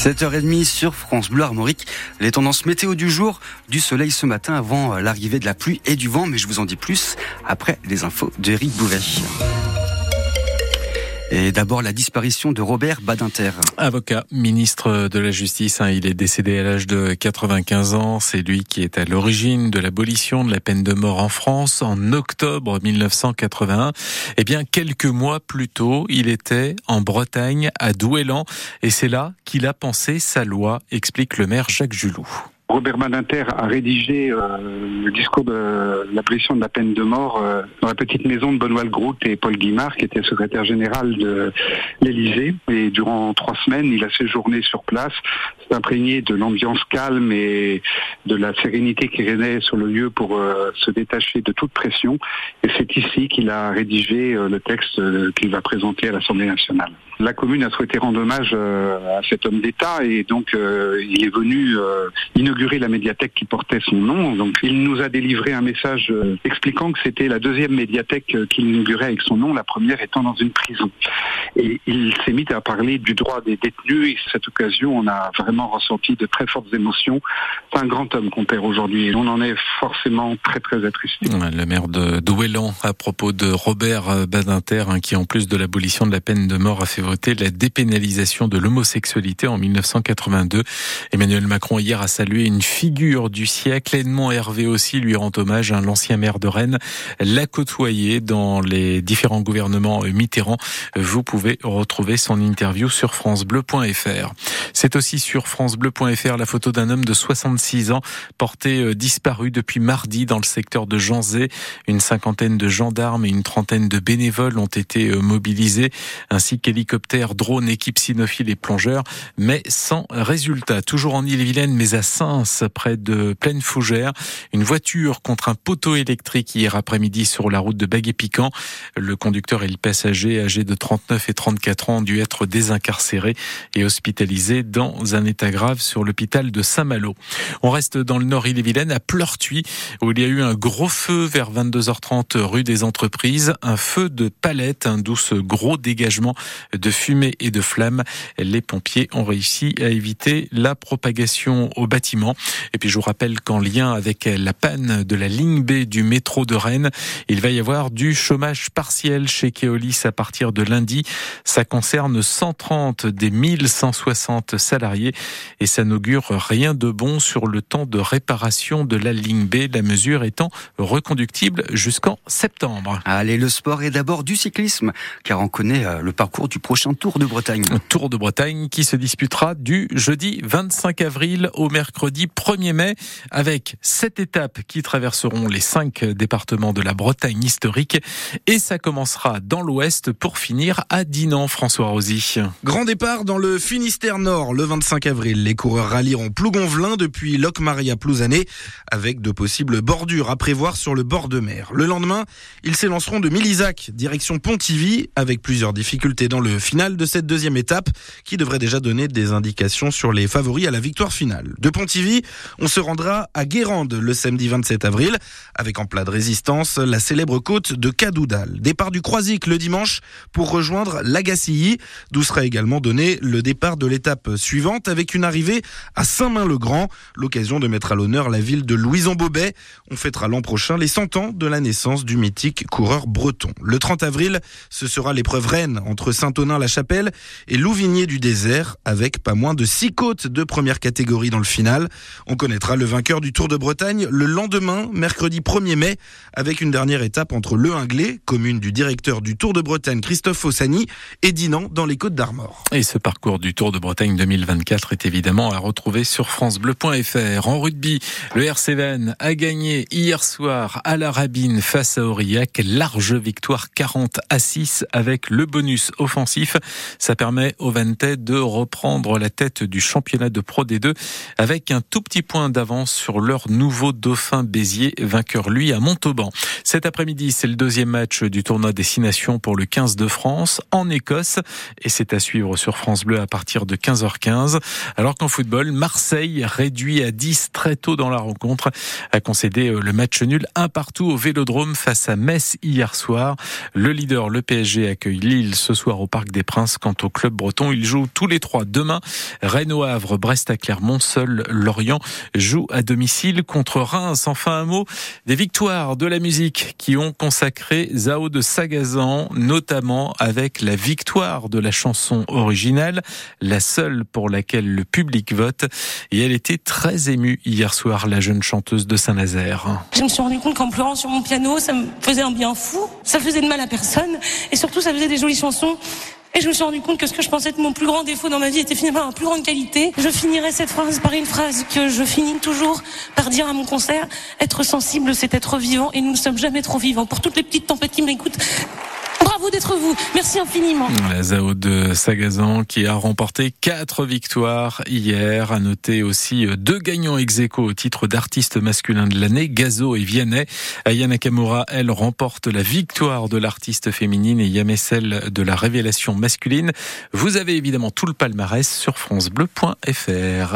7h30 sur France Bleu Armorique. Les tendances météo du jour, du soleil ce matin avant l'arrivée de la pluie et du vent, mais je vous en dis plus après les infos d'Éric Bouvet. Et d'abord la disparition de Robert Badinter. Avocat, ministre de la Justice, hein, il est décédé à l'âge de 95 ans. C'est lui qui est à l'origine de l'abolition de la peine de mort en France en octobre 1981. Eh bien, quelques mois plus tôt, il était en Bretagne, à Douélan, et c'est là qu'il a pensé sa loi, explique le maire Jacques Julou. Robert Badinter a rédigé euh, le discours de l'abolition de la peine de mort euh, dans la petite maison de Benoît Grout et Paul Guimard, qui était secrétaire général de l'Élysée. Et durant trois semaines, il a séjourné sur place, s'est imprégné de l'ambiance calme et de la sérénité qui régnait sur le lieu pour euh, se détacher de toute pression. Et c'est ici qu'il a rédigé le texte qu'il va présenter à l'Assemblée nationale. La commune a souhaité rendre hommage à cet homme d'État et donc il est venu inaugurer la médiathèque qui portait son nom. Donc il nous a délivré un message euh, expliquant que c'était la deuxième médiathèque euh, qu'il inaugurait avec son nom, la première étant dans une prison. Et il s'est mis à parler du droit des détenus et cette occasion, on a vraiment ressenti de très fortes émotions. C'est un grand homme qu'on perd aujourd'hui et on en est forcément très très attristé. Le maire de Douélan à propos de Robert euh, Badinter hein, qui en plus de l'abolition de la peine de mort a fait voter la dépénalisation de l'homosexualité en 1982. Emmanuel Macron hier a salué une figure du siècle. Edmond Hervé aussi lui rend hommage. Hein, l'ancien maire de Rennes l'a côtoyé dans les différents gouvernements Mitterrand. Vous pouvez retrouver son interview sur francebleu.fr. C'est aussi sur francebleu.fr la photo d'un homme de 66 ans porté euh, disparu depuis mardi dans le secteur de Janzé. Une cinquantaine de gendarmes et une trentaine de bénévoles ont été euh, mobilisés, ainsi qu'hélicoptères, drones, équipes cynophiles et plongeurs, mais sans résultat. Toujours en Ille-et-Vilaine, mais à Saint près de Plaine Fougère. Une voiture contre un poteau électrique hier après-midi sur la route de Baguet-Piquant. Le conducteur et le passager âgés de 39 et 34 ans ont dû être désincarcérés et hospitalisés dans un état grave sur l'hôpital de Saint-Malo. On reste dans le nord Ille-et-Vilaine à Pleurtuis où il y a eu un gros feu vers 22h30 rue des Entreprises. Un feu de palette, un douce gros dégagement de fumée et de flammes. Les pompiers ont réussi à éviter la propagation au bâtiment. Et puis je vous rappelle qu'en lien avec la panne de la ligne B du métro de Rennes, il va y avoir du chômage partiel chez Keolis à partir de lundi. Ça concerne 130 des 1160 salariés et ça n'augure rien de bon sur le temps de réparation de la ligne B, la mesure étant reconductible jusqu'en septembre. Allez, le sport est d'abord du cyclisme, car on connaît euh, le parcours du prochain Tour de Bretagne. Tour de Bretagne qui se disputera du jeudi 25 avril au mercredi 1er mai avec sept étapes qui traverseront les cinq départements de la Bretagne historique et ça commencera dans l'ouest pour finir à Dinan, François Rosy. Grand départ dans le Finistère Nord le 25 avril. Les coureurs rallieront Plougonvelin depuis Locmaria Plouzané avec de possibles bordures à prévoir sur le bord de mer. Le lendemain, ils s'élanceront de Milisac direction Pontivy avec plusieurs difficultés dans le final de cette deuxième étape qui devrait déjà donner des indications sur les favoris à la victoire finale. De Pontivy on se rendra à Guérande le samedi 27 avril, avec en plat de résistance la célèbre côte de Cadoudal. Départ du Croisic le dimanche pour rejoindre l'Agacilly, d'où sera également donné le départ de l'étape suivante avec une arrivée à Saint-Main-le-Grand, l'occasion de mettre à l'honneur la ville de Louison-Bobet. On fêtera l'an prochain les 100 ans de la naissance du mythique coureur breton. Le 30 avril, ce sera l'épreuve reine entre Saint-Onin-la-Chapelle et Louvigné du désert, avec pas moins de 6 côtes de première catégorie dans le final. On connaîtra le vainqueur du Tour de Bretagne le lendemain, mercredi 1er mai, avec une dernière étape entre Le Hinglé, commune du directeur du Tour de Bretagne Christophe Fossani, et Dinan dans les Côtes d'Armor. Et ce parcours du Tour de Bretagne 2024 est évidemment à retrouver sur francebleu.fr. En rugby, le RC a gagné hier soir à la Rabine face à Aurillac. Large victoire 40 à 6 avec le bonus offensif. Ça permet au Vantais de reprendre la tête du championnat de Pro D2 avec un tout petit point d'avance sur leur nouveau dauphin Béziers, vainqueur lui à Montauban. Cet après-midi, c'est le deuxième match du tournoi Destination pour le 15 de France en Écosse et c'est à suivre sur France Bleu à partir de 15h. 19h15. Alors qu'en football, Marseille, réduit à 10 très tôt dans la rencontre, a concédé euh, le match nul un partout au Vélodrome face à Metz hier soir. Le leader, le PSG, accueille Lille ce soir au Parc des Princes. Quant au club breton, ils jouent tous les trois demain. Rennes au Havre, Brest à Clermont, seul Lorient joue à domicile contre Reims. Enfin un mot des victoires de la musique qui ont consacré Zao de Sagazan, notamment avec la victoire de la chanson originale, la seule pour laquelle le public vote. Et elle était très émue hier soir, la jeune chanteuse de Saint-Nazaire. Je me suis rendu compte qu'en pleurant sur mon piano, ça me faisait un bien fou, ça faisait de mal à personne, et surtout ça faisait des jolies chansons. Et je me suis rendu compte que ce que je pensais être mon plus grand défaut dans ma vie était finalement ma plus grande qualité. Je finirai cette phrase par une phrase que je finis toujours par dire à mon concert. Être sensible, c'est être vivant et nous ne sommes jamais trop vivants. Pour toutes les petites tempêtes qui m'écoutent. Merci infiniment. La Zao de Sagazan qui a remporté quatre victoires hier. A noté aussi deux gagnants ex aequo au titre d'artiste masculin de l'année, Gazo et Vianney. Ayana Kamura, elle, remporte la victoire de l'artiste féminine et Yamé celle de la révélation masculine. Vous avez évidemment tout le palmarès sur francebleu.fr.